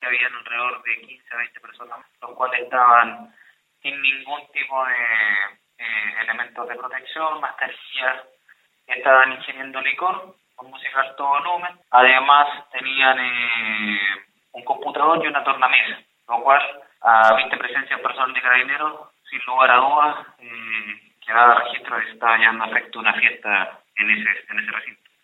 que habían alrededor de 15 a 20 personas, los cuales estaban sin ningún tipo de eh, elementos de protección, mascarillas, estaban ingiriendo licor con música a alto volumen. Además tenían eh, un computador y una tornamesa, lo cual a 20 presencias personal de carabineros, sin lugar a dudas, eh, registro de que estaba llevando a efecto una fiesta en ese, en ese recinto.